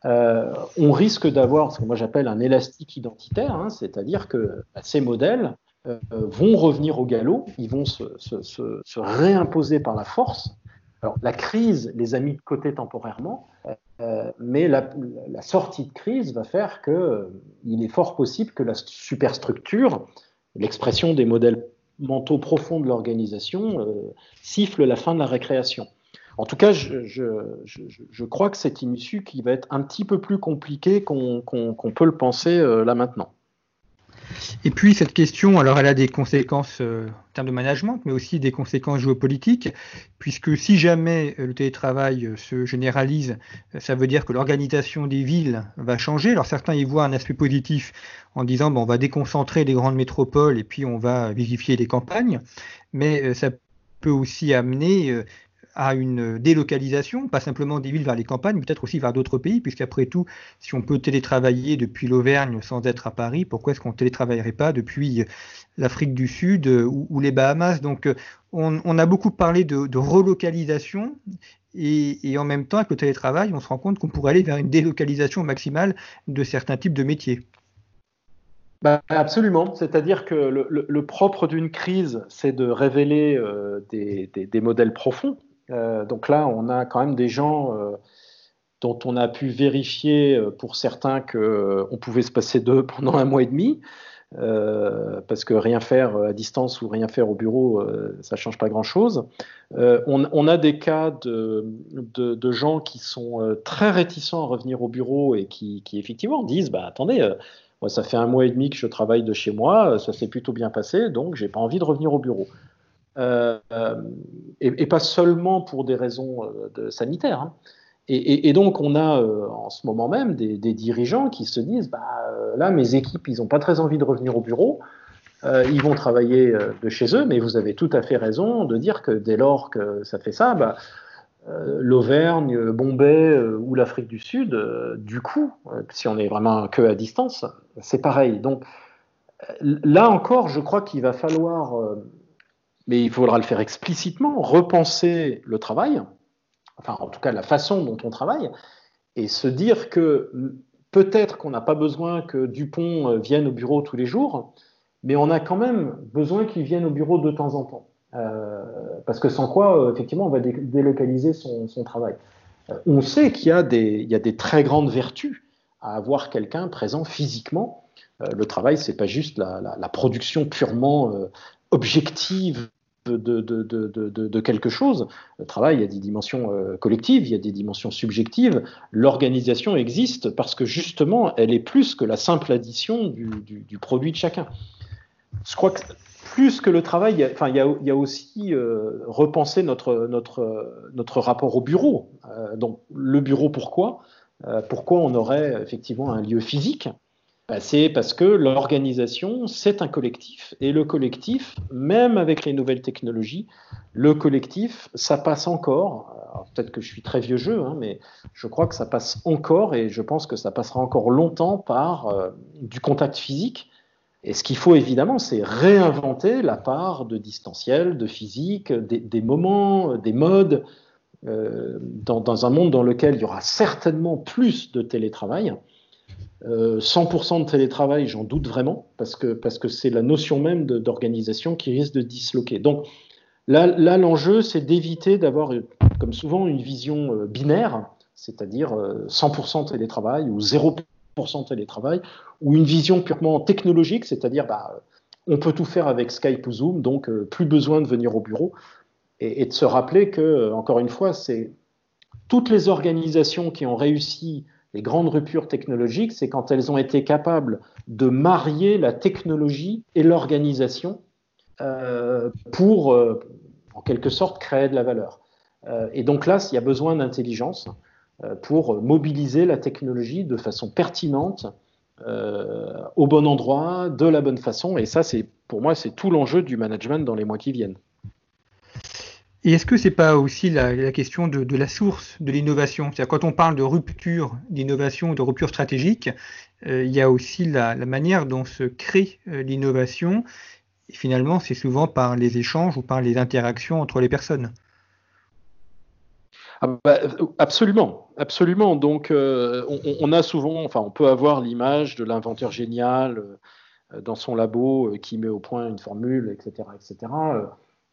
on risque d'avoir ce que moi j'appelle un élastique identitaire, hein, c'est-à-dire que bah, ces modèles euh, vont revenir au galop, ils vont se, se, se, se, réimposer par la force. Alors la crise les a mis de côté temporairement, euh, mais la, sortie de crise va faire que euh, il est fort possible que la superstructure, l'expression des modèles mentaux profonds de l'organisation, euh, siffle la fin de la récréation. En tout cas, je, crois que c'est une issue qui va être un petit peu plus compliquée qu'on qu qu peut le penser là maintenant. Et puis cette question, alors elle a des conséquences euh, en termes de management, mais aussi des conséquences géopolitiques, puisque si jamais euh, le télétravail euh, se généralise, ça veut dire que l'organisation des villes va changer. Alors certains y voient un aspect positif en disant bon, on va déconcentrer les grandes métropoles et puis on va vivifier les campagnes, mais ça peut aussi amener à une délocalisation, pas simplement des villes vers les campagnes, peut-être aussi vers d'autres pays, puisqu'après tout, si on peut télétravailler depuis l'Auvergne sans être à Paris, pourquoi est-ce qu'on ne télétravaillerait pas depuis l'Afrique du Sud ou, les Bahamas? Donc on, a beaucoup parlé de, relocalisation et, en même temps, avec le télétravail, on se rend compte qu'on pourrait aller vers une délocalisation maximale de certains types de métiers. Bah, absolument. C'est-à-dire que le, propre d'une crise, c'est de révéler euh, des, modèles profonds. Euh, donc là, on a quand même des gens euh, dont on a pu vérifier euh, pour certains qu'on pouvait se passer d'eux pendant un mois et demi. Parce que rien faire à distance ou rien faire au bureau, euh, ça change pas grand-chose. On, a des cas de, gens qui sont très réticents à revenir au bureau et qui, effectivement disent bah, attendez, moi, ça fait un mois et demi que je travaille de chez moi, ça s'est plutôt bien passé, donc j'ai pas envie de revenir au bureau. Et, pas seulement pour des raisons de, sanitaires. Hein. Et, donc, on a euh, en ce moment même des, dirigeants qui se disent bah, euh, là, mes équipes, ils n'ont pas très envie de revenir au bureau. Euh, ils vont travailler de chez eux, mais vous avez tout à fait raison de dire que dès lors que ça fait ça, bah, l'Auvergne, Bombay ou l'Afrique du Sud, du coup, si on est vraiment que à distance, c'est pareil. Donc, là encore, je crois qu'il va falloir, mais il faudra le faire explicitement, repenser le travail enfin en tout cas la façon dont on travaille, et se dire que peut-être qu'on n'a pas besoin que Dupont euh, vienne au bureau tous les jours, mais on a quand même besoin qu'il vienne au bureau de temps en temps. Euh, parce que sans quoi, euh, effectivement, on va délocaliser son, travail. on sait qu'il y, a des très grandes vertus à avoir quelqu'un présent physiquement. le travail, c'est pas juste la, production purement objective de, de, de, de, quelque chose. Le travail, il y a des dimensions euh, collectives, il y a des dimensions subjectives. L'organisation existe parce que justement, elle est plus que la simple addition du, du, produit de chacun. Je crois que plus que le travail, il y a, enfin, il y a, il y a aussi euh, repenser notre, notre, notre rapport au bureau. Euh, donc, le bureau, pourquoi? Pourquoi on aurait effectivement un lieu physique? C'est parce que l'organisation, c'est un collectif. Et le collectif, même avec les nouvelles technologies, le collectif, ça passe encore. Peut-être que je suis très vieux jeu, hein, mais je crois que ça passe encore et je pense que ça passera encore longtemps par euh, du contact physique. Et ce qu'il faut évidemment, c'est réinventer la part de distanciel, de physique, des, moments, des modes, euh, dans, un monde dans lequel il y aura certainement plus de télétravail. 100% euh, de télétravail, j'en doute vraiment, parce que parce que c'est la notion même d'organisation qui risque de disloquer. Donc là, là l'enjeu, c'est d'éviter d'avoir, comme souvent, une vision euh, binaire, c'est-à-dire 100% euh, télétravail ou 0% télétravail, ou une vision purement technologique, c'est-à-dire bah, on peut tout faire avec Skype ou Zoom, donc plus besoin de venir au bureau, et, et de se rappeler que, encore une fois, c'est toutes les organisations qui ont réussi les grandes ruptures technologiques, c'est quand elles ont été capables de marier la technologie et l'organisation euh, pour, euh, en quelque sorte, créer de la valeur. Euh, et donc là, il y a besoin d'intelligence pour mobiliser la technologie de façon pertinente, au bon endroit, de la bonne façon. Et ça, c'est pour moi, c'est tout l'enjeu du management dans les mois qui viennent. Et est-ce que c'est pas aussi la, question de, la source de l'innovation? C'est-à-dire quand on parle de rupture d'innovation, de rupture stratégique, euh, il y a aussi la, manière dont se crée euh, l'innovation. Et finalement, c'est souvent par les échanges ou par les interactions entre les personnes. Ah bah, absolument, absolument. Donc, euh, on, a souvent, enfin, on peut avoir l'image de l'inventeur génial dans son labo qui met au point une formule, etc., etc.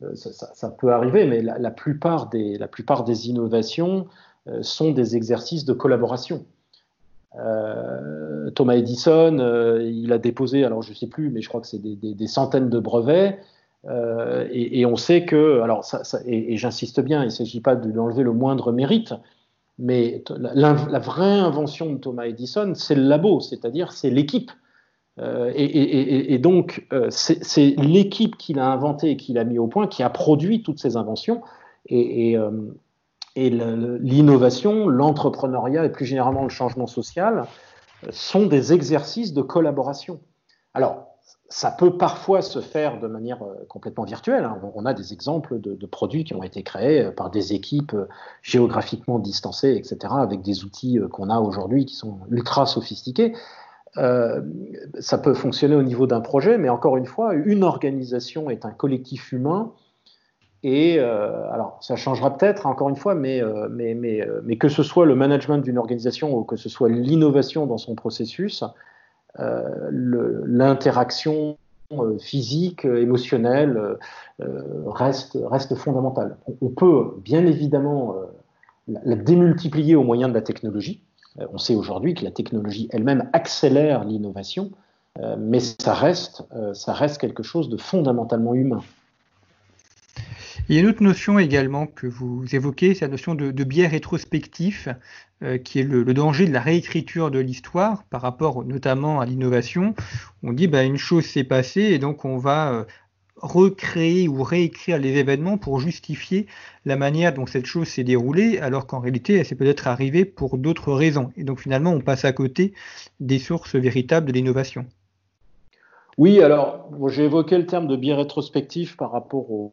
Euh, ça, peut arriver, mais la, plupart, des, innovations euh, sont des exercices de collaboration. Euh, Thomas Edison, il a déposé, alors je ne sais plus, mais je crois que c'est des, centaines de brevets. Et, on sait que, alors et, j'insiste bien, il ne s'agit pas d'enlever le moindre mérite, mais la, vraie invention de Thomas Edison, c'est le labo, c'est-à-dire c'est l'équipe. Euh, et, donc, euh, c'est l'équipe qui l'a inventé et qui l'a mis au point qui a produit toutes ces inventions. Et, euh, l'innovation, l'entrepreneuriat et plus généralement le changement social sont des exercices de collaboration. Alors, ça peut parfois se faire de manière complètement virtuelle. Hein. On a des exemples de, de, produits qui ont été créés par des équipes géographiquement distancées, etc., avec des outils qu'on a aujourd'hui qui sont ultra sophistiqués. Euh, ça peut fonctionner au niveau d'un projet, mais encore une fois, une organisation est un collectif humain. Et euh, alors, ça changera peut-être, encore une fois, mais, euh, mais, mais, mais, que ce soit le management d'une organisation ou que ce soit l'innovation dans son processus, l'interaction physique, émotionnelle reste, reste fondamentale. On, peut bien évidemment la démultiplier au moyen de la technologie, on sait aujourd'hui que la technologie elle-même accélère l'innovation. mais ça reste, ça reste quelque chose de fondamentalement humain. Il y a une autre notion également que vous évoquez, c'est la notion de, biais rétrospectif, qui est le, danger de la réécriture de l'histoire par rapport notamment à l'innovation. On dit bah, une chose s'est passée et donc on va recréer ou réécrire les événements pour justifier la manière dont cette chose s'est déroulée, alors qu'en réalité, elle s'est peut-être arrivée pour d'autres raisons. Et donc finalement, on passe à côté des sources véritables de l'innovation. Oui, alors j'ai évoqué le terme de biais rétrospectif par rapport aux,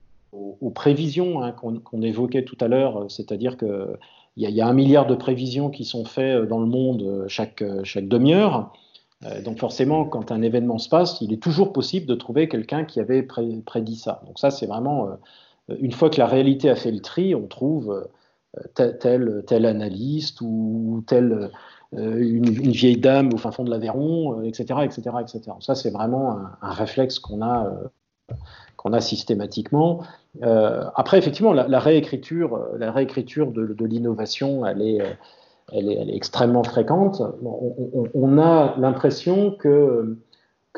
prévisions hein, qu'on évoquait tout à l'heure, c'est-à-dire qu'il y, y, a un milliard de prévisions qui sont faites dans le monde chaque, chaque demi-heure. Euh, donc forcément, quand un événement se passe, il est toujours possible de trouver quelqu'un qui avait prédit ça. Donc ça, c'est vraiment, euh, une fois que la réalité a fait le tri, on trouve euh, tel, tel, analyste ou telle une, vieille dame au fin fond de l'Aveyron, etc., etc., etc. Ça, c'est vraiment un, réflexe qu'on a, qu'on a systématiquement. après, effectivement, la, réécriture, la réécriture de, de l'innovation, elle est elle est, extrêmement fréquente. On, a l'impression que,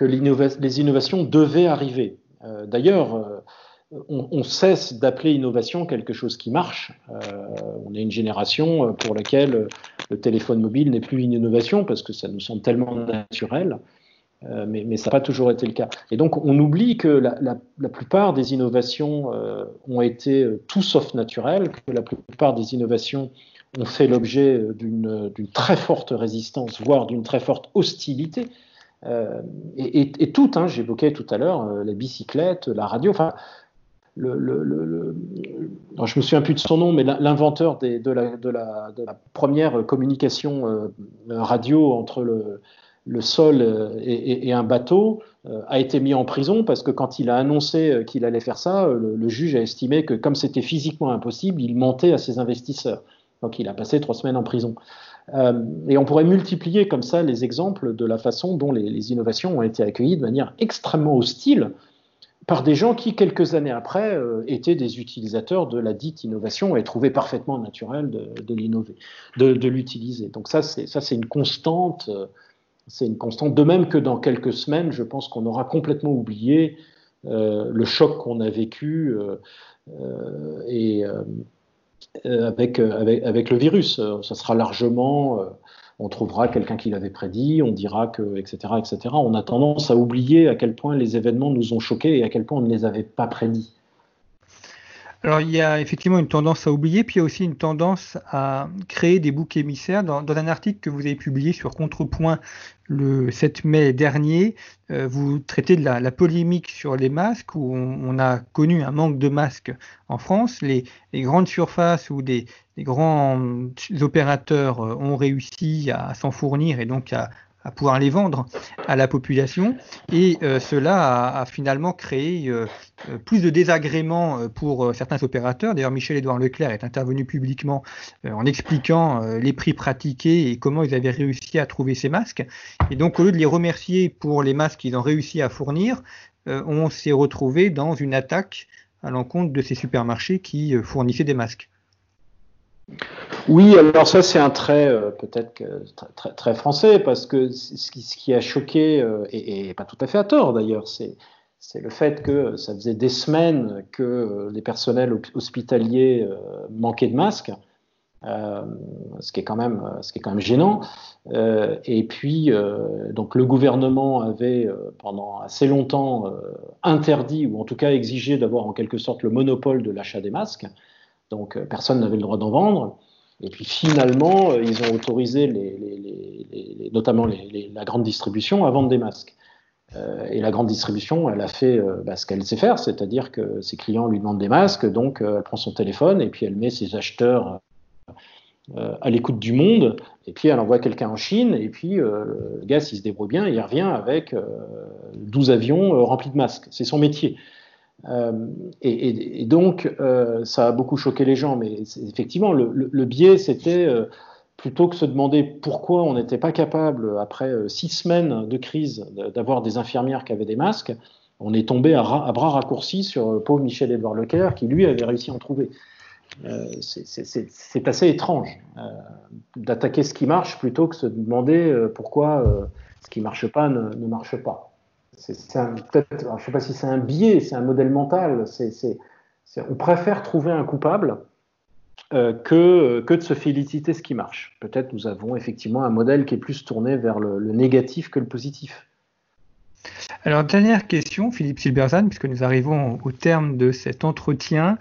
les innovations devaient arriver. Euh, d'ailleurs, euh, on, cesse d'appeler innovation quelque chose qui marche. Euh, on est une génération pour laquelle le téléphone mobile n'est plus une innovation parce que ça nous semble tellement naturel. mais, ça n'a pas toujours été le cas. Et donc, on oublie que la plupart des innovations ont été tout sauf naturelles, que la plupart des innovations ont fait l'objet d'une très forte résistance, voire d'une très forte hostilité. Euh, et, tout, hein, j'évoquais tout à l'heure euh, la bicyclette, la radio, enfin, je me souviens plus de son nom, mais l'inventeur de la, première communication euh, radio entre le, sol et, un bateau a été mis en prison parce que quand il a annoncé qu'il allait faire ça, le juge a estimé que comme c'était physiquement impossible, il mentait à ses investisseurs. Donc il a passé trois semaines en prison. Euh, et on pourrait multiplier comme ça les exemples de la façon dont les, innovations ont été accueillies de manière extrêmement hostile par des gens qui, quelques années après, euh, étaient des utilisateurs de la dite innovation et trouvaient parfaitement naturel de, l'innover, de, l'utiliser. Donc ça, c'est une constante. Euh, c'est une constante. De même que dans quelques semaines, je pense qu'on aura complètement oublié le choc qu'on a vécu et avec, euh, avec, avec, le virus. Euh, ça sera largement, on trouvera quelqu'un qui l'avait prédit, on dira que, etc., etc. On a tendance à oublier à quel point les événements nous ont choqués et à quel point on ne les avait pas prédits. Alors il y a effectivement une tendance à oublier, puis il y a aussi une tendance à créer des boucs émissaires. Dans, un article que vous avez publié sur Contrepoint le 7 mai dernier, euh, vous traitez de la, polémique sur les masques, où on, a connu un manque de masques en France. Les, grandes surfaces ou des, grands opérateurs euh, ont réussi à s'en fournir et donc à, à pouvoir les vendre à la population. Et euh, cela a, finalement créé euh, euh, plus de désagréments pour certains opérateurs. D'ailleurs, Michel-Édouard Leclerc est intervenu publiquement en expliquant les prix pratiqués et comment ils avaient réussi à trouver ces masques. Et donc, au lieu de les remercier pour les masques qu'ils ont réussi à fournir, on s'est retrouvé dans une attaque à l'encontre de ces supermarchés qui fournissaient des masques. Oui, alors ça c'est un trait euh, peut-être très, français parce que ce qui, a choqué, euh, et, pas tout à fait à tort d'ailleurs, c'est, le fait que ça faisait des semaines que les personnels hospitaliers euh, manquaient de masques, ce, qui est quand même, ce qui est quand même gênant. et puis, donc le gouvernement avait pendant assez longtemps interdit, ou en tout cas exigé d'avoir en quelque sorte le monopole de l'achat des masques. Donc euh, personne n'avait le droit d'en vendre. Et puis finalement, euh, ils ont autorisé notamment la grande distribution à vendre des masques. Euh, et la grande distribution, elle a fait bah, ce qu'elle sait faire, c'est-à-dire que ses clients lui demandent des masques, donc elle prend son téléphone et puis elle met ses acheteurs à l'écoute du monde, et puis elle envoie quelqu'un en Chine, et puis le gars, s'il se débrouille bien, il revient avec 12 avions remplis de masques. C'est son métier. Euh, et, donc, euh, ça a beaucoup choqué les gens, mais effectivement, le, biais, c'était euh, plutôt que se demander pourquoi on n'était pas capable, après six semaines de crise, d'avoir des infirmières qui avaient des masques, on est tombé à, bras raccourcis sur pauvre Michel-Édouard Leclerc, qui lui avait réussi à en trouver. c'est assez étrange d'attaquer ce qui marche plutôt que se demander pourquoi Ce qui ne marche pas ne, marche pas. Peut-être, je ne sais pas si c'est un biais, c'est un modèle mental. on préfère trouver un coupable euh, que, que de se féliciter ce qui marche. Peut-être nous avons effectivement un modèle qui est plus tourné vers le, négatif que le positif. Alors, dernière question, Philippe Silberzan, puisque nous arrivons au terme de cet entretien.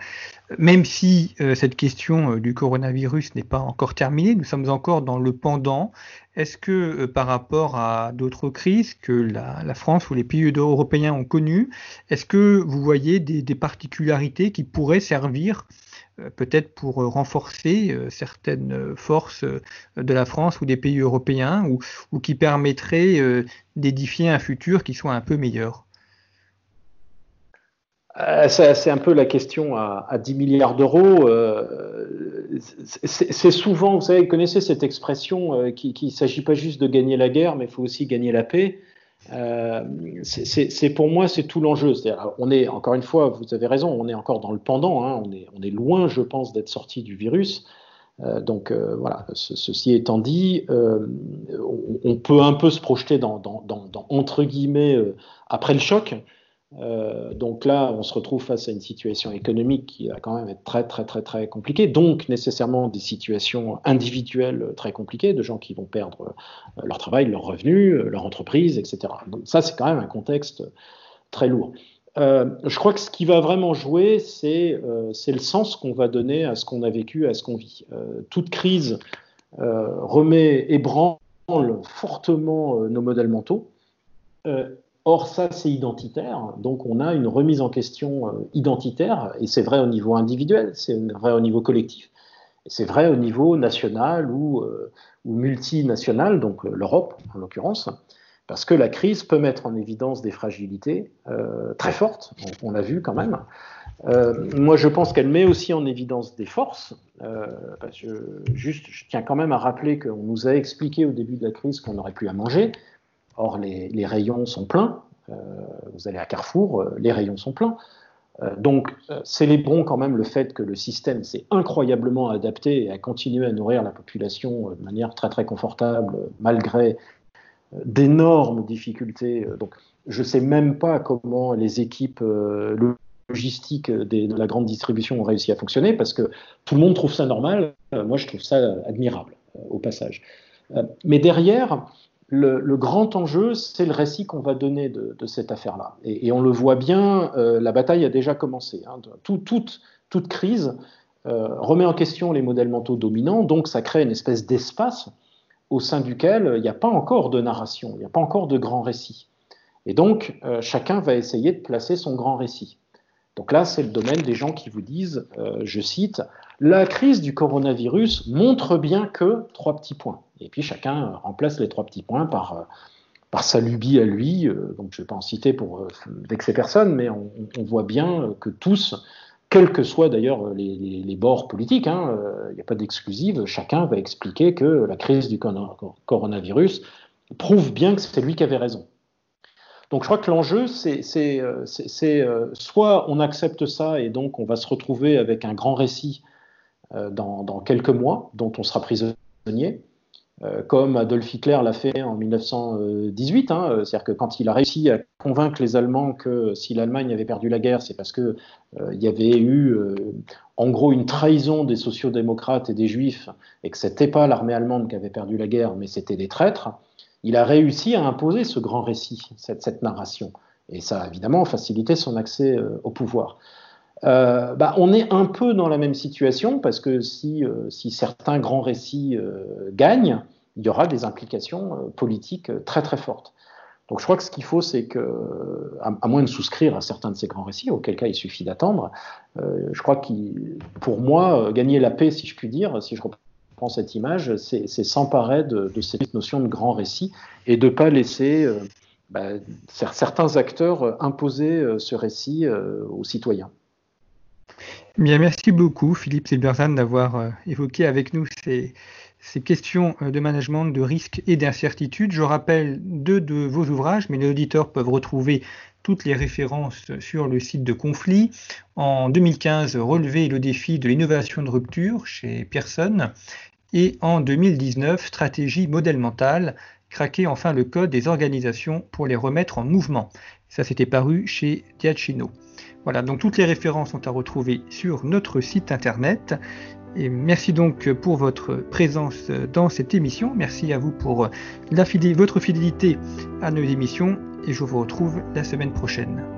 Même si euh, cette question euh, du coronavirus n'est pas encore terminée, nous sommes encore dans le pendant. Est-ce que par rapport à d'autres crises que la, France ou les pays européens ont connues, est-ce que vous voyez des, particularités qui pourraient servir euh, peut-être pour euh, renforcer euh, certaines forces de la France ou des pays européens ou, qui permettraient d'édifier un futur qui soit un peu meilleur c'est un peu la question à, 10 milliards d'euros. c'est souvent, vous savez, vous connaissez cette expression qu'il ne s'agit pas juste de gagner la guerre, mais il faut aussi gagner la paix. Euh, c'est pour moi, c'est tout l'enjeu. On est, encore une fois, vous avez raison, on est encore dans le pendant, hein. on, est, loin, je pense, d'être sorti du virus. Euh, donc euh, voilà, ceci étant dit, on, peut un peu se projeter dans entre guillemets, après le choc, euh, donc là, on se retrouve face à une situation économique qui va quand même être très très très très compliquée, donc nécessairement des situations individuelles très compliquées, de gens qui vont perdre euh, leur travail, leurs revenus, euh, leur entreprise, etc. Donc ça, c'est quand même un contexte très lourd. je crois que ce qui va vraiment jouer, c'est le sens qu'on va donner à ce qu'on a vécu, à ce qu'on vit. toute crise remet, ébranle fortement nos modèles mentaux. Or, ça, c'est identitaire. Donc, on a une remise en question euh, identitaire, et c'est vrai au niveau individuel, c'est vrai au niveau collectif, c'est vrai au niveau national ou, euh, multinational, donc euh, l'Europe en l'occurrence, parce que la crise peut mettre en évidence des fragilités très fortes, on, l'a vu quand même. moi, je pense qu'elle met aussi en évidence des forces. parce que, juste, je tiens quand même à rappeler qu'on nous a expliqué au début de la crise qu'on n'aurait plus à manger. Or, les, rayons sont pleins. Euh, vous allez à Carrefour, euh, les rayons sont pleins. Euh, donc, célébrons quand même le fait que le système s'est incroyablement adapté et a continué à nourrir la population de manière très très confortable, malgré d'énormes difficultés. Donc, je ne sais même pas comment les équipes logistiques de la grande distribution ont réussi à fonctionner, parce que tout le monde trouve ça normal. moi, je trouve ça admirable, au passage. mais derrière, le, grand enjeu, c'est le récit qu'on va donner de, cette affaire-là. Et, on le voit bien, euh, la bataille a déjà commencé. Hein. toute crise euh, remet en question les modèles mentaux dominants, donc ça crée une espèce d'espace au sein duquel il n'y a pas encore de narration, il n'y a pas encore de grand récit. Et donc, euh, chacun va essayer de placer son grand récit. Donc là, c'est le domaine des gens qui vous disent, je cite, la crise du coronavirus montre bien que trois petits points. Et puis chacun remplace les trois petits points par, euh, par sa lubie à lui. Euh, donc je ne vais pas en citer pour euh, vexer personne, mais on, voit bien que tous, quels que soient d'ailleurs les, bords politiques, il hein, n'y a pas d'exclusive, chacun va expliquer que la crise du coronavirus prouve bien que c'est lui qui avait raison. Donc je crois que l'enjeu, c'est soit on accepte ça et donc on va se retrouver avec un grand récit dans, dans quelques mois dont on sera prisonnier, euh, comme Adolf Hitler l'a fait en 1918. Hein, euh, c'est-à-dire que quand il a réussi à convaincre les Allemands que si l'Allemagne avait perdu la guerre, c'est parce qu'il euh, y avait eu en gros une trahison des sociodémocrates et des juifs, et que c'était pas l'armée allemande qui avait perdu la guerre, mais c'était des traîtres, il a réussi à imposer ce grand récit, cette, narration. Et ça a évidemment facilité son accès au pouvoir. Bah, on est un peu dans la même situation parce que si, si certains grands récits gagnent, il y aura des implications euh, politiques euh, très très fortes. Donc je crois que ce qu'il faut, c'est que, à, moins de souscrire à certains de ces grands récits, auquel cas il suffit d'attendre, euh, je crois que pour moi, gagner la paix, si je puis dire, si je reprends cette image, c'est s'emparer de, cette notion de grand récit et de ne pas laisser bah, certains acteurs imposer ce récit aux citoyens. Bien, merci beaucoup, Philippe Silberzan, d'avoir évoqué avec nous ces questions euh, de management de risque et d'incertitude. Je rappelle deux de vos ouvrages, mais les auditeurs peuvent retrouver toutes les références sur le site de Conflit. En 2015, Relever le défi de l'innovation de rupture chez Pearson. Et en 2019, Stratégie modèle mental, craquer enfin le code des organisations pour les remettre en mouvement. Ça, c'était paru chez Diacino. Voilà, donc toutes les références sont à retrouver sur notre site internet. Et merci donc pour votre présence dans cette émission. Merci à vous pour votre fidélité à nos émissions et je vous retrouve la semaine prochaine.